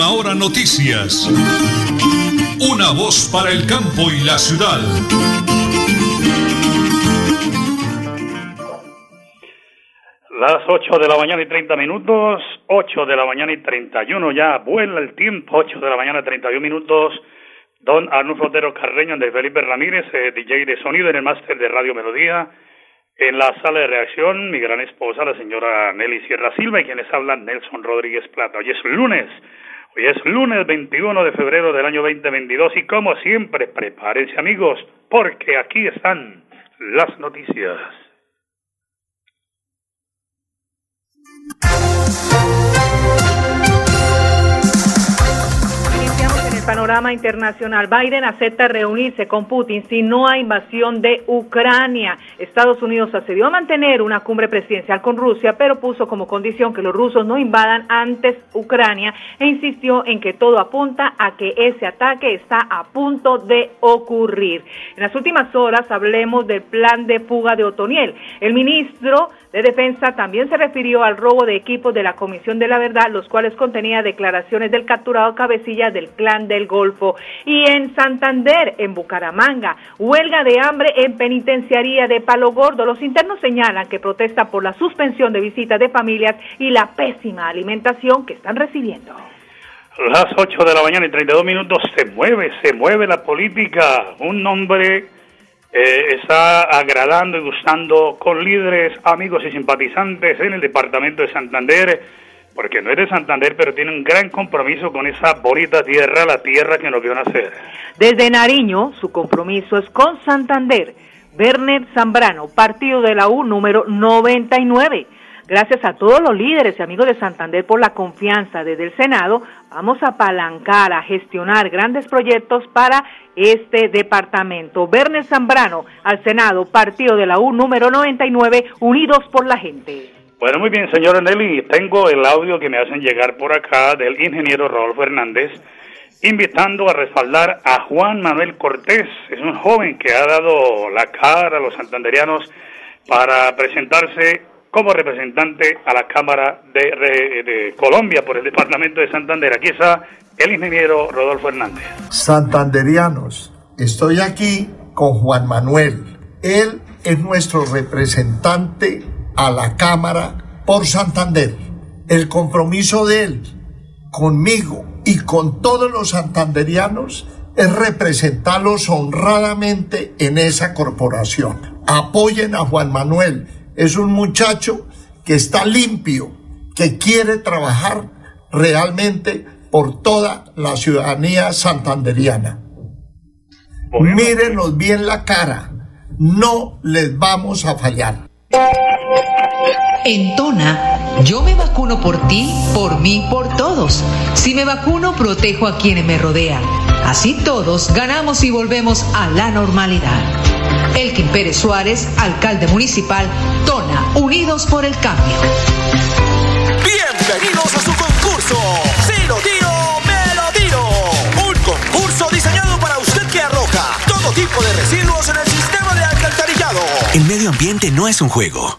Última hora noticias. Una voz para el campo y la ciudad. Las 8 de la mañana y 30 minutos, 8 de la mañana y 31 ya, vuela el tiempo, 8 de la mañana y 31 minutos. Don Arnulfo Otero Carreño de Felipe Ramírez, eh, DJ de sonido en el máster de Radio Melodía. En la sala de reacción, mi gran esposa, la señora Nelly Sierra Silva, y quienes hablan, Nelson Rodríguez Plata. Hoy es lunes, hoy es lunes 21 de febrero del año 2022 y como siempre, prepárense amigos, porque aquí están las noticias. Panorama internacional. Biden acepta reunirse con Putin si no hay invasión de Ucrania. Estados Unidos accedió a mantener una cumbre presidencial con Rusia, pero puso como condición que los rusos no invadan antes Ucrania e insistió en que todo apunta a que ese ataque está a punto de ocurrir. En las últimas horas hablemos del plan de fuga de Otoniel. El ministro de Defensa también se refirió al robo de equipos de la Comisión de la Verdad, los cuales contenía declaraciones del capturado cabecilla del clan del Golfo. Y en Santander, en Bucaramanga, huelga de hambre en penitenciaría de Palo Gordo. Los internos señalan que protesta por la suspensión de visitas de familias y la pésima alimentación que están recibiendo. Las 8 de la mañana y 32 minutos se mueve, se mueve la política. Un nombre eh, está agradando y gustando con líderes, amigos y simpatizantes en el departamento de Santander, porque no es de Santander, pero tiene un gran compromiso con esa bonita tierra, la tierra que nos vio nacer. Desde Nariño, su compromiso es con Santander. Werner Zambrano, partido de la U número 99. Gracias a todos los líderes y amigos de Santander por la confianza desde el Senado, vamos a apalancar, a gestionar grandes proyectos para este departamento. Verne Zambrano al Senado, partido de la U número 99, Unidos por la Gente. Bueno, muy bien, señor Nelly. Tengo el audio que me hacen llegar por acá del ingeniero Rodolfo Hernández, invitando a respaldar a Juan Manuel Cortés. Es un joven que ha dado la cara a los santanderianos para presentarse como representante a la Cámara de, Colombia por el Departamento de Santander. Aquí está el ingeniero Rodolfo Hernández. Santanderianos, estoy aquí con Juan Manuel. Él es nuestro representante a la Cámara por Santander. El compromiso de él conmigo y con todos los santanderianos es representarlos honradamente en esa corporación. Apoyen a Juan Manuel es un muchacho que está limpio, que quiere trabajar realmente por toda la ciudadanía santanderiana. Mírenos bien la cara, no les vamos a fallar. En Tona, yo me vacuno por ti, por mí, por todos. Si me vacuno, protejo a quienes me rodean. Así todos ganamos y volvemos a la normalidad. Elkin Pérez Suárez, alcalde municipal, Tona, Unidos por el Cambio. Bienvenidos a su concurso. Si lo tiro, me lo tiro. Un concurso diseñado para usted que arroja todo tipo de residuos en el sistema de alcantarillado. El medio ambiente no es un juego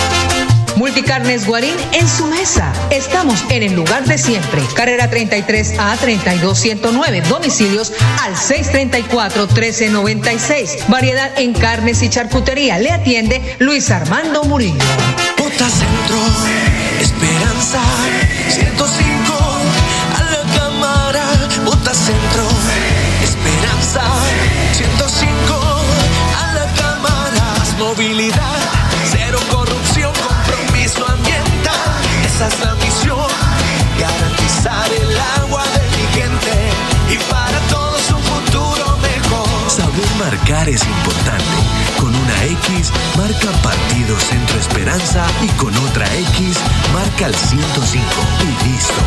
Multicarnes Guarín en su mesa. Estamos en el lugar de siempre. Carrera 33 a 32109. Domicilios al 634 1396. Variedad en carnes y charcutería. Le atiende Luis Armando Murillo. Bota Centro, Esperanza 105 a la cámara. Bota Centro, Esperanza 105 a la cámara. movilidad, esa es la misión, garantizar el agua de mi gente y para todos un futuro mejor. Saber marcar es importante. Con una X marca Partido Centro Esperanza y con otra X marca el 105 y listo.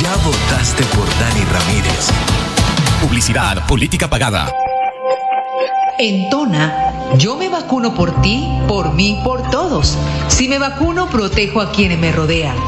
Ya votaste por Dani Ramírez. Publicidad, política pagada. En Tona, yo me vacuno por ti, por mí, por todos. Si me vacuno, protejo a quienes me rodean.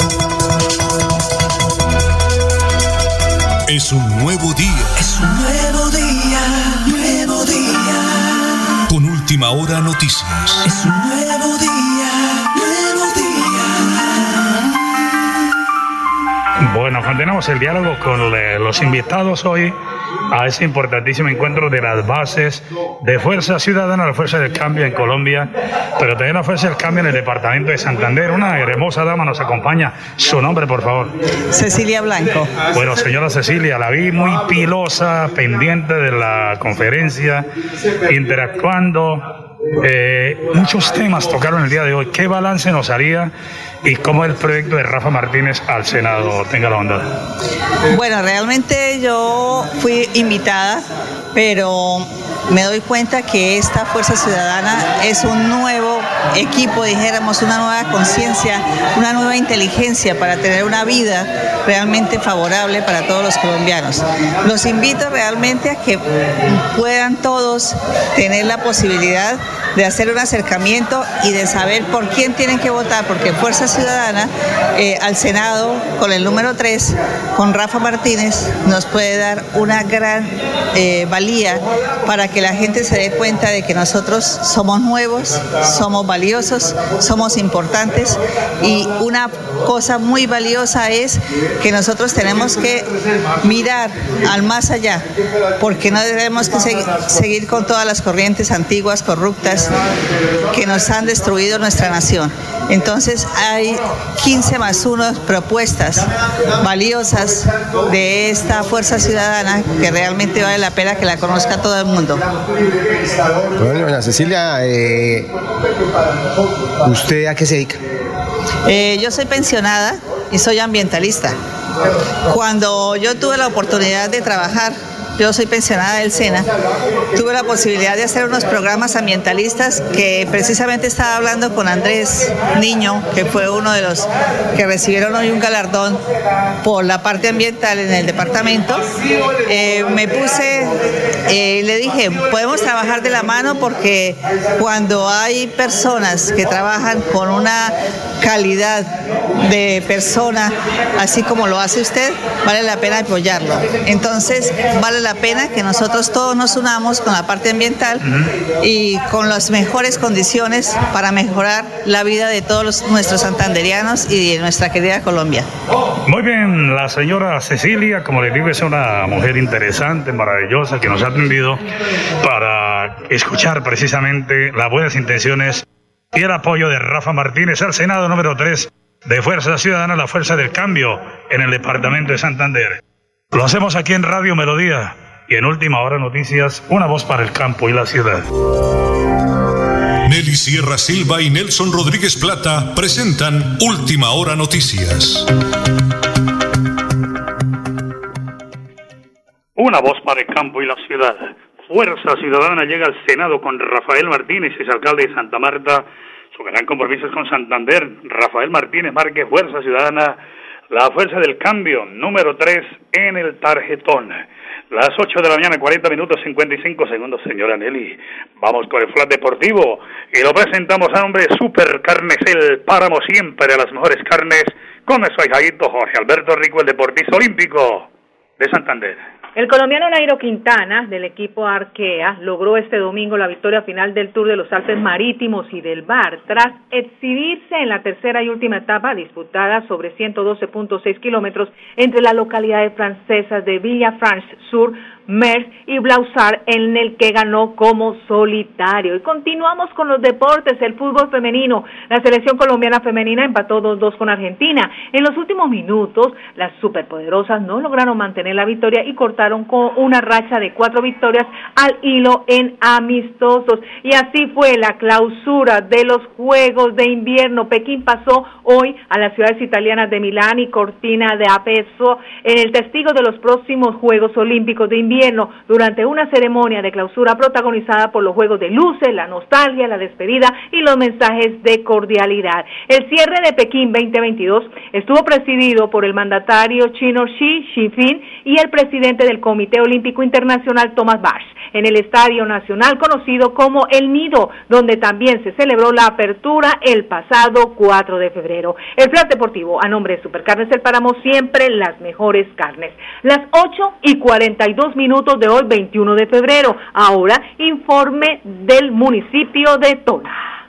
Es un nuevo día. Es un nuevo día, nuevo día. Con última hora noticias. Es un nuevo día, nuevo día. Bueno, continuamos el diálogo con eh, los invitados hoy a ese importantísimo encuentro de las bases de Fuerza Ciudadana, la Fuerza del Cambio en Colombia, pero también la Fuerza del Cambio en el departamento de Santander. Una hermosa dama nos acompaña. Su nombre, por favor. Cecilia Blanco. Bueno, señora Cecilia, la vi muy pilosa, pendiente de la conferencia, interactuando. Eh, muchos temas tocaron el día de hoy. ¿Qué balance nos haría y cómo el proyecto de Rafa Martínez al Senado? Tenga la bondad. Bueno, realmente yo fui invitada, pero me doy cuenta que esta Fuerza Ciudadana es un nuevo equipo, dijéramos, una nueva conciencia, una nueva inteligencia para tener una vida realmente favorable para todos los colombianos. Los invito realmente a que puedan todos tener la posibilidad de hacer un acercamiento y de saber por quién tienen que votar, porque Fuerza Ciudadana eh, al Senado con el número 3, con Rafa Martínez, nos puede dar una gran eh, valía para que la gente se dé cuenta de que nosotros somos nuevos, somos valiosos, somos importantes y una cosa muy valiosa es que nosotros tenemos que mirar al más allá, porque no debemos seguir con todas las corrientes antiguas, corruptas, que nos han destruido nuestra nación. Entonces hay 15 más 1 propuestas valiosas de esta fuerza ciudadana que realmente vale la pena que la conozca todo el mundo. Bueno, Cecilia, eh, ¿usted a qué se dedica? Eh, yo soy pensionada y soy ambientalista. Cuando yo tuve la oportunidad de trabajar, yo soy pensionada del SENA, tuve la posibilidad de hacer unos programas ambientalistas que precisamente estaba hablando con Andrés Niño, que fue uno de los que recibieron hoy un galardón por la parte ambiental en el departamento. Eh, me puse, eh, le dije, podemos trabajar de la mano porque cuando hay personas que trabajan con una calidad de persona, así como lo hace usted, vale la pena apoyarlo. Entonces, vale la pena que nosotros todos nos unamos con la parte ambiental y con las mejores condiciones para mejorar la vida de todos los- nuestros santanderianos y de nuestra querida Colombia. Muy bien, la señora Cecilia, como les digo, es una mujer interesante, maravillosa, que nos ha atendido para escuchar precisamente las buenas intenciones y el apoyo de Rafa Martínez al Senado número 3 de Fuerza Ciudadana, la Fuerza del Cambio en el departamento de Santander. Lo hacemos aquí en Radio Melodía y en Última Hora Noticias, una voz para el campo y la ciudad. Nelly Sierra Silva y Nelson Rodríguez Plata presentan Última Hora Noticias. Una voz para el campo y la ciudad. Fuerza Ciudadana llega al Senado con Rafael Martínez, es alcalde de Santa Marta. Su gran compromiso es con Santander. Rafael Martínez Márquez, Fuerza Ciudadana, la Fuerza del Cambio, número 3 en el tarjetón. Las 8 de la mañana, 40 minutos 55 segundos, señora Nelly. Vamos con el flat deportivo y lo presentamos a nombre Super Carnes, el páramo siempre de las mejores carnes, con nuestro hijadito Jorge Alberto Rico, el deportista olímpico de Santander. El colombiano Nairo Quintana, del equipo Arkea, logró este domingo la victoria final del Tour de los Alpes Marítimos y del Bar, tras exhibirse en la tercera y última etapa disputada sobre 112.6 kilómetros entre las localidades francesas de Villafranche-sur Merz y Blausar, en el que ganó como solitario. Y continuamos con los deportes, el fútbol femenino. La selección colombiana femenina empató 2-2 con Argentina. En los últimos minutos, las superpoderosas no lograron mantener la victoria y cortaron con una racha de cuatro victorias al hilo en amistosos. Y así fue la clausura de los Juegos de Invierno. Pekín pasó hoy a las ciudades italianas de Milán y Cortina de Apeso en el testigo de los próximos Juegos Olímpicos de Invierno durante una ceremonia de clausura protagonizada por los juegos de luces, la nostalgia, la despedida y los mensajes de cordialidad. El cierre de Pekín 2022 estuvo presidido por el mandatario chino Xi Jinping y el presidente del Comité Olímpico Internacional Thomas Bach en el Estadio Nacional conocido como El Nido, donde también se celebró la apertura el pasado 4 de febrero. El Plan Deportivo, a nombre de Supercarnes El Páramo, siempre las mejores carnes. Las 8 y 42 minutos de hoy, 21 de febrero. Ahora, informe del municipio de Tona.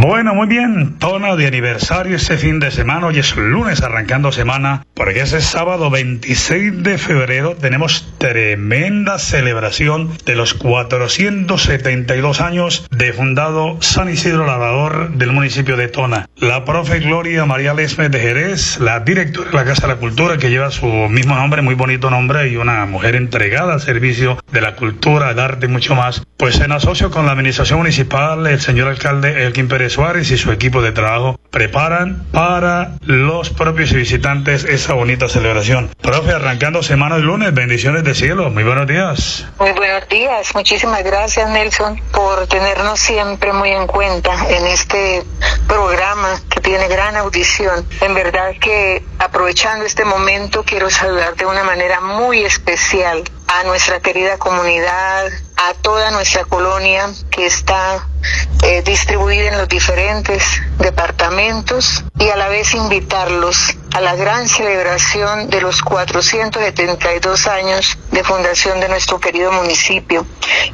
Bueno, muy bien. Tono de aniversario este fin de semana. Hoy es lunes arrancando semana. Porque ese sábado 26 de febrero tenemos tremenda celebración de los 472 años de fundado San Isidro Labrador del municipio de Tona. La profe Gloria María Lesme de Jerez, la directora de la Casa de la Cultura que lleva su mismo nombre, muy bonito nombre y una mujer entregada al servicio de la cultura, el arte y mucho más. Pues en asocio con la administración municipal, el señor alcalde Elkin Pérez Suárez y su equipo de trabajo preparan para los propios visitantes esa bonita celebración. Profe, arrancando semana de lunes, bendiciones de cielo. Muy buenos días. Muy buenos días. Muchísimas gracias, Nelson, por tenernos siempre muy en cuenta en este programa que tiene gran audición. En verdad que aprovechando este momento quiero saludar de una manera muy especial a nuestra querida comunidad, a toda nuestra colonia que está eh, distribuida en los diferentes departamentos y a la vez invitarlos a la gran celebración de los 472 años de fundación de nuestro querido municipio.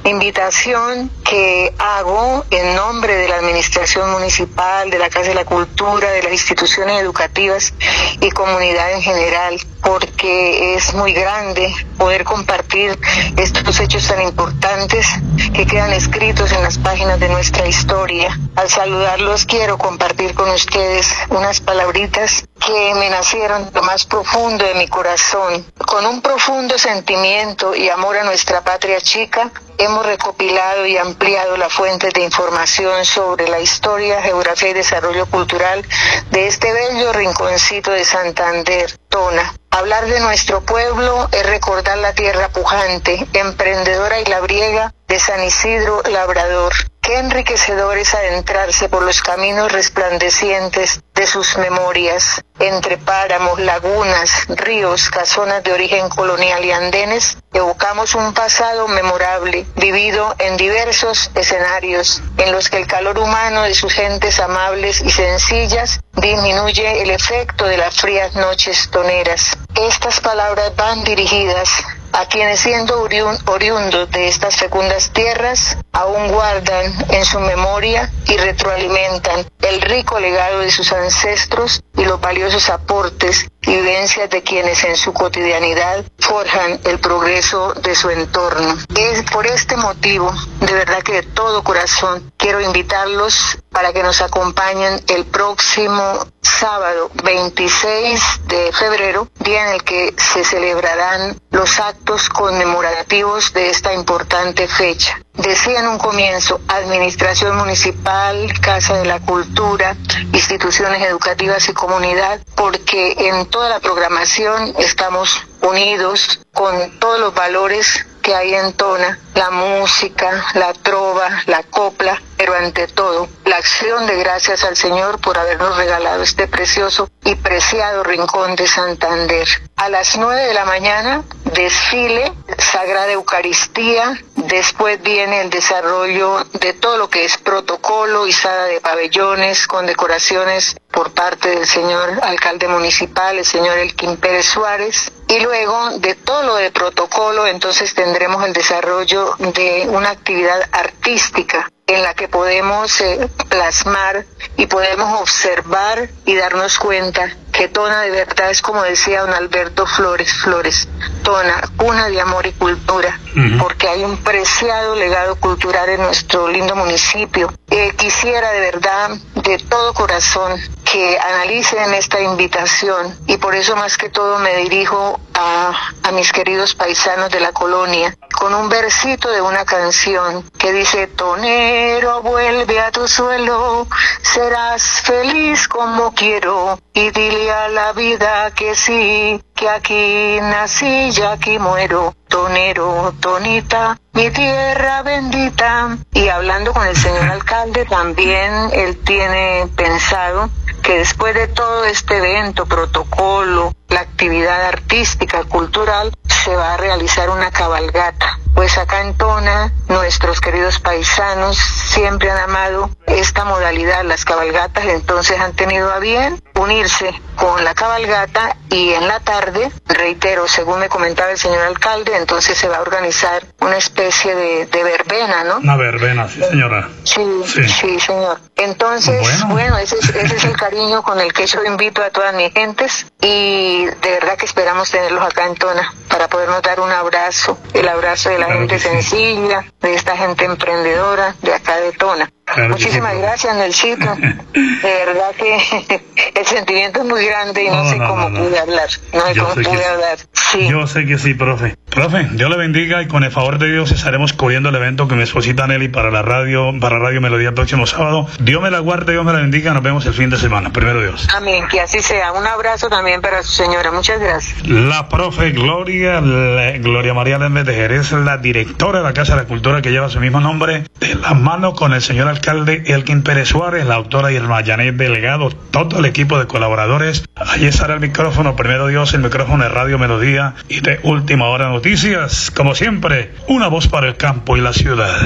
Invitación que hago en nombre de la Administración Municipal, de la Casa de la Cultura, de las instituciones educativas y comunidad en general, porque es muy grande poder compartir estos hechos tan importantes que quedan escritos en las páginas de nuestra historia. Al saludarlos quiero compartir con ustedes unas palabritas que me nacieron lo más profundo de mi corazón. Con un profundo sentimiento y amor a nuestra patria chica, hemos recopilado y ampliado la fuente de información sobre la historia, geografía y desarrollo cultural de este bello rinconcito de Santander, Tona. Hablar de nuestro pueblo es recordar la tierra pujante, emprendedora y labriega de San Isidro Labrador. Qué enriquecedor es adentrarse por los caminos resplandecientes de sus memorias, entre páramos, lagunas, ríos, casonas de origen colonial y andenes, evocamos un pasado memorable, vivido en diversos escenarios, en los que el calor humano de sus gentes amables y sencillas disminuye el efecto de las frías noches toneras. Estas palabras van dirigidas a quienes siendo oriundos de estas fecundas tierras aún guardan en su memoria y retroalimentan el rico legado de sus ancestros y los valiosos aportes vivencias de quienes en su cotidianidad forjan el progreso de su entorno. Es por este motivo, de verdad que de todo corazón, quiero invitarlos para que nos acompañen el próximo sábado 26 de febrero, día en el que se celebrarán los actos conmemorativos de esta importante fecha. Decía en un comienzo, Administración Municipal, Casa de la Cultura, instituciones educativas y comunidad, porque en toda la programación estamos unidos con todos los valores que hay en Tona, la música, la trova, la copla, pero ante todo la acción de gracias al Señor por habernos regalado este precioso y preciado rincón de Santander. A las nueve de la mañana, desfile, Sagrada Eucaristía, Después viene el desarrollo de todo lo que es protocolo, izada de pabellones con decoraciones por parte del señor alcalde municipal, el señor Elkin Pérez Suárez. Y luego de todo lo de protocolo, entonces tendremos el desarrollo de una actividad artística en la que podemos eh, plasmar y podemos observar y darnos cuenta que Tona de verdad es como decía don Alberto Flores Flores, Tona, una de amor y cultura, porque hay un preciado legado cultural en nuestro lindo municipio. Eh, quisiera de verdad, de todo corazón, que analicen esta invitación y por eso más que todo me dirijo a, a mis queridos paisanos de la colonia con un versito de una canción que dice, Tonero, vuelve a tu suelo, serás feliz como quiero y dile a la vida que sí, que aquí nací y aquí muero. Tonero, Tonita, mi tierra bendita. Y hablando con el señor alcalde, también él tiene pensado que después de todo este evento, protocolo, la actividad artística, cultural, se va a realizar una cabalgata. Pues acá en Tona, nuestros queridos paisanos siempre han amado esta modalidad, las cabalgatas, entonces han tenido a bien unirse con la cabalgata y en la tarde, reitero, según me comentaba el señor alcalde, entonces se va a organizar una especie de, de verbena, ¿no? Una verbena, sí señora. Sí, sí, señor. Entonces, bueno, ese, es, ese es el cariño con el que yo invito a todas mis gentes y de verdad que esperamos tenerlos acá en Tona para podernos dar un abrazo, el abrazo de la gente sencilla, de esta gente emprendedora de acá de Tona. Muchísimas gracias, Nelsito. De verdad que el sentimiento es muy grande y no, sé cómo pude hablar. No sé cómo pude hablar. Sí. Yo sé que sí, profe. Profe, Dios le bendiga y con el favor de Dios estaremos cubriendo el evento que me esposita Nelly para la radio, para Radio Melodía el próximo sábado. Dios me la guarde, Dios me la bendiga. Nos vemos el fin de semana. Primero Dios. Amén, que así sea. Un abrazo también para su señora. Muchas gracias. La profe Gloria, la- Gloria María Lerner de Jerez, la directora de la Casa de la Cultura que lleva su mismo nombre, de la mano con el señor alcalde Elkin Pérez Suárez, la autora Irma Janet Delegado, todo el equipo de colaboradores. Allí estará el micrófono, primero Dios, el micrófono de Radio Melodía y de Última Hora Noticias. Como siempre, una voz para el campo y la ciudad.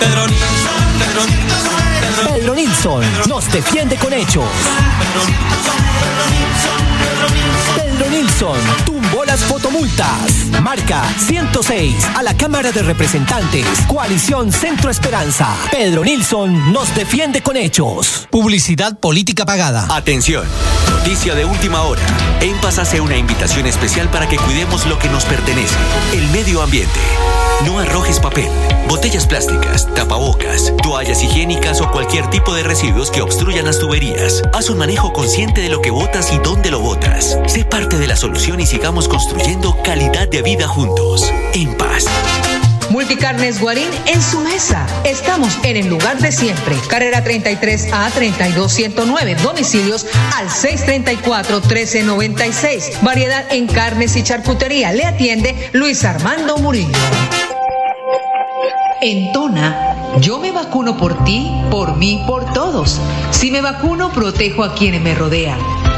Pedro Nilsson nos defiende con hechos. Pedro Nilsson tumbó las fotomultas. Marca 106 a la Cámara de Representantes. Coalición Centro Esperanza. Pedro Nilsson nos defiende con hechos. Publicidad política pagada. Atención, noticia de última hora. En Paz hace una invitación especial para que cuidemos lo que nos pertenece, el medio ambiente. No arrojes papel, botellas plásticas, tapabocas, toallas higiénicas o cualquier tipo de residuos que obstruyan las tuberías. Haz un manejo consciente de lo que botas y dónde lo botas. Sé parte de la solución y sigamos construyendo calidad de vida juntos. En paz. Multicarnes Guarín en su mesa. Estamos en el lugar de siempre. Carrera 33 a 32109. Domicilios al 634 1396. Variedad en carnes y charcutería. Le atiende Luis Armando Murillo. En Tona, yo me vacuno por ti, por mí, por todos. Si me vacuno, protejo a quienes me rodean.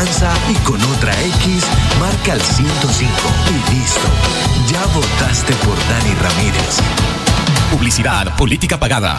Y con otra X marca el 105. Y listo. Ya votaste por Dani Ramírez. Publicidad, política pagada.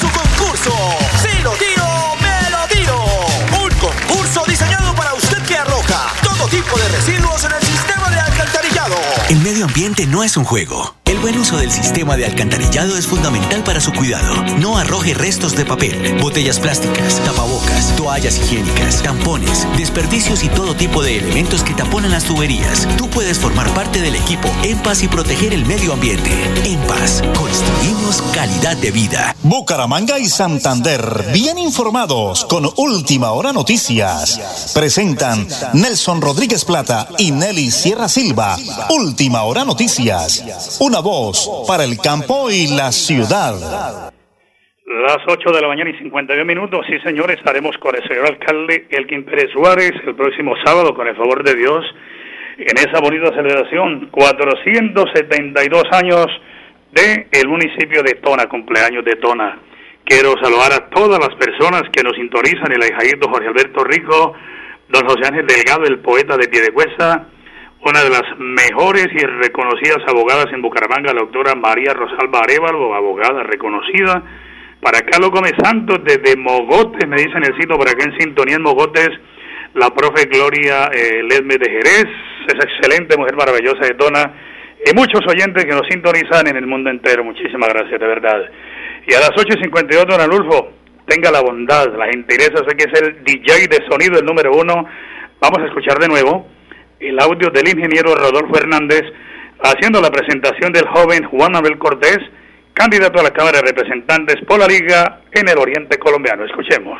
medio ambiente no es un juego. El buen uso del sistema de alcantarillado es fundamental para su cuidado. No arroje restos de papel, botellas plásticas, tapabocas, toallas higiénicas, tampones, desperdicios y todo tipo de elementos que taponan las tuberías. Tú puedes formar parte del equipo En Paz y proteger el medio ambiente. En Paz, construimos calidad de vida. Bucaramanga y Santander, bien informados con Última Hora Noticias. Presentan Nelson Rodríguez Plata y Nelly Sierra Silva. Última Hora Noticias. Una voz para el campo y la ciudad. Las 8 de la mañana y 52 minutos, sí señores, estaremos con el señor alcalde Elkin Pérez Suárez el próximo sábado, con el favor de Dios, en esa bonita celebración, 472 años de el municipio de Tona, cumpleaños de Tona. Quiero saludar a todas las personas que nos sintonizan, el ahijadito Jorge Alberto Rico, don José Ángel Delgado, el poeta de Piedecuesta, una de las mejores y reconocidas abogadas en Bucaramanga, la doctora María Rosalba Arevalo, abogada reconocida. Para Carlos Gómez Santos, desde Mogotes, me dicen el sitio por acá en sintonía en Mogotes, la profe Gloria eh, Ledme de Jerez, esa excelente mujer maravillosa de Tona, y muchos oyentes que nos sintonizan en el mundo entero. Muchísimas gracias, de verdad. Y a las 8.52, don Alulfo, tenga la bondad, la gentileza, sé que es el DJ de sonido, el número uno. Vamos a escuchar de nuevo el audio del ingeniero Rodolfo Hernández haciendo la presentación del joven Juan Abel Cortés, candidato a la Cámara de Representantes por la Liga en el Oriente Colombiano. Escuchemos.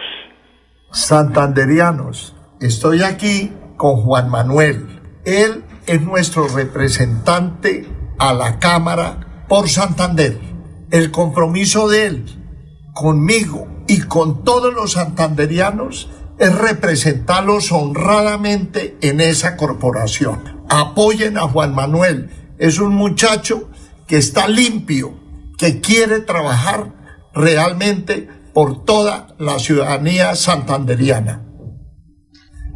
Santanderianos, estoy aquí con Juan Manuel. Él es nuestro representante a la Cámara por Santander. El compromiso de él conmigo y con todos los santanderianos es representarlos honradamente en esa corporación. Apoyen a Juan Manuel. Es un muchacho que está limpio, que quiere trabajar realmente por toda la ciudadanía santanderiana.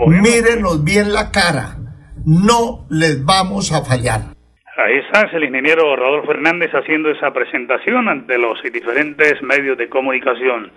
Mírenos bien la cara. No les vamos a fallar. Ahí está el ingeniero Rodolfo Hernández haciendo esa presentación ante los diferentes medios de comunicación.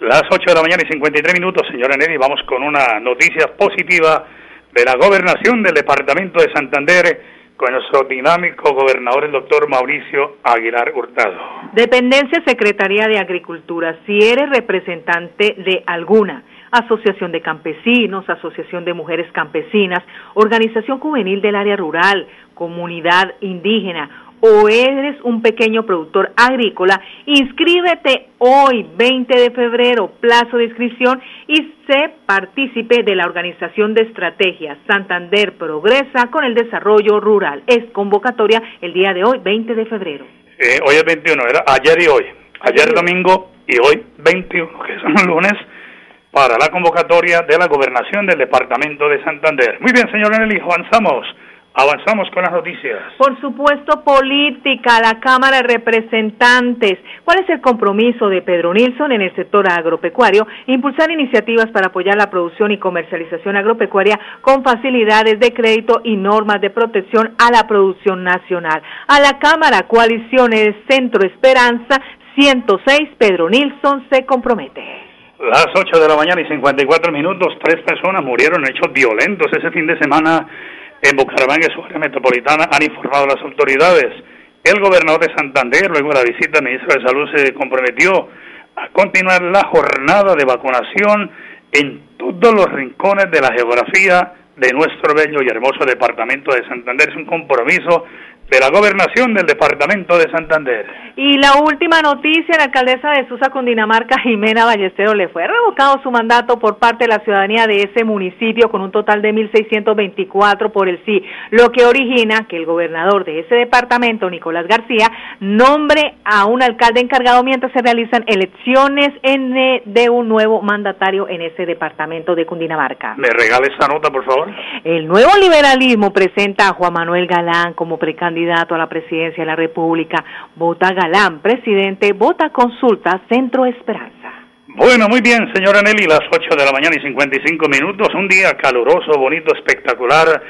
Las 8 de la mañana y 53 minutos, señora Nelly, vamos con una noticia positiva de la gobernación del departamento de Santander con nuestro dinámico gobernador, el doctor Mauricio Aguilar Hurtado. Dependencia Secretaría de Agricultura, si eres representante de alguna asociación de campesinos, asociación de mujeres campesinas, organización juvenil del área rural, comunidad indígena o eres un pequeño productor agrícola, inscríbete hoy, 20 de febrero, plazo de inscripción y sé partícipe de la Organización de Estrategias Santander Progresa con el Desarrollo Rural. Es convocatoria el día de hoy, 20 de febrero. Eh, hoy es 21, era ayer y hoy. Ayer domingo y hoy 21, que son los lunes, para la convocatoria de la gobernación del departamento de Santander. Muy bien, señor Nelly, avanzamos. Avanzamos con las noticias. Por supuesto, política, la Cámara de Representantes. ¿Cuál es el compromiso de Pedro Nilsson en el sector agropecuario? Impulsar iniciativas para apoyar la producción y comercialización agropecuaria con facilidades de crédito y normas de protección a la producción nacional. A la Cámara, coaliciones Centro Esperanza 106, Pedro Nilsson se compromete. Las 8 de la mañana y 54 minutos, tres personas murieron en hechos violentos ese fin de semana en Bucaramanga su área metropolitana, han informado las autoridades. El gobernador de Santander, luego de la visita del ministro de Salud, se comprometió a continuar la jornada de vacunación en todos los rincones de la geografía de nuestro bello y hermoso departamento de Santander. Es un compromiso de la gobernación del departamento de Santander. Y la última noticia, la alcaldesa de Susa, Cundinamarca, Jimena Ballestero, le fue revocado su mandato por parte de la ciudadanía de ese municipio con un total de 1.624 por el sí, lo que origina que el gobernador de ese departamento, Nicolás García, nombre a un alcalde encargado mientras se realizan elecciones en, eh, de un nuevo mandatario en ese departamento de Cundinamarca. ¿Me regala esta nota, por favor? El nuevo liberalismo presenta a Juan Manuel Galán como precandidato a la presidencia de la República. Vota Galán, presidente, vota consulta Centro Esperanza. Bueno, muy bien, señora Nelly, las 8 de la mañana y 55 minutos, un día caluroso, bonito, espectacular.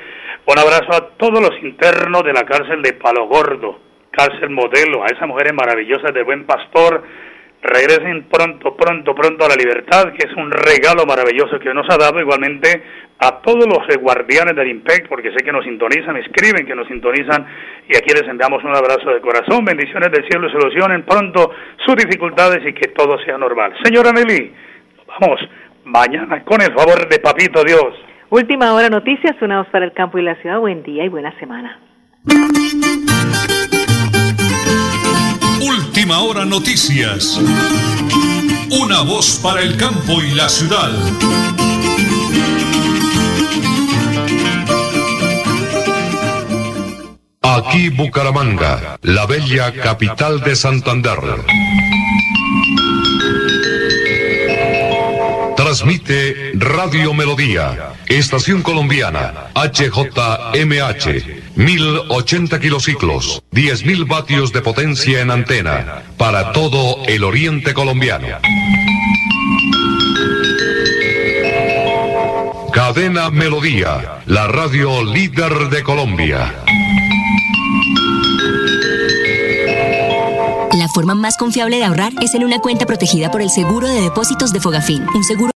Un abrazo a todos los internos de la cárcel de Palo Gordo, cárcel modelo, a esas mujeres maravillosas de Buen Pastor, regresen pronto, pronto, pronto a la libertad, que es un regalo maravilloso que nos ha dado igualmente a todos los guardianes del IMPEC, porque sé que nos sintonizan, escriben que nos sintonizan, y aquí les enviamos un abrazo de corazón, bendiciones del cielo, solucionen pronto sus dificultades y que todo sea normal. Señora Nelly, vamos, mañana con el favor de Papito Dios. Última hora noticias, una para el campo y la ciudad. Buen día y buena semana. Última hora noticias. Una voz para el campo y la ciudad. Aquí Bucaramanga, la bella capital de Santander. Transmite Radio Melodía, Estación Colombiana, HJMH, 1080 kilociclos, 10.000 vatios de potencia en antena, para todo el oriente colombiano. Cadena Melodía, la radio líder de Colombia. La forma más confiable de ahorrar es en una cuenta protegida por el seguro de depósitos de Fogafín, un seguro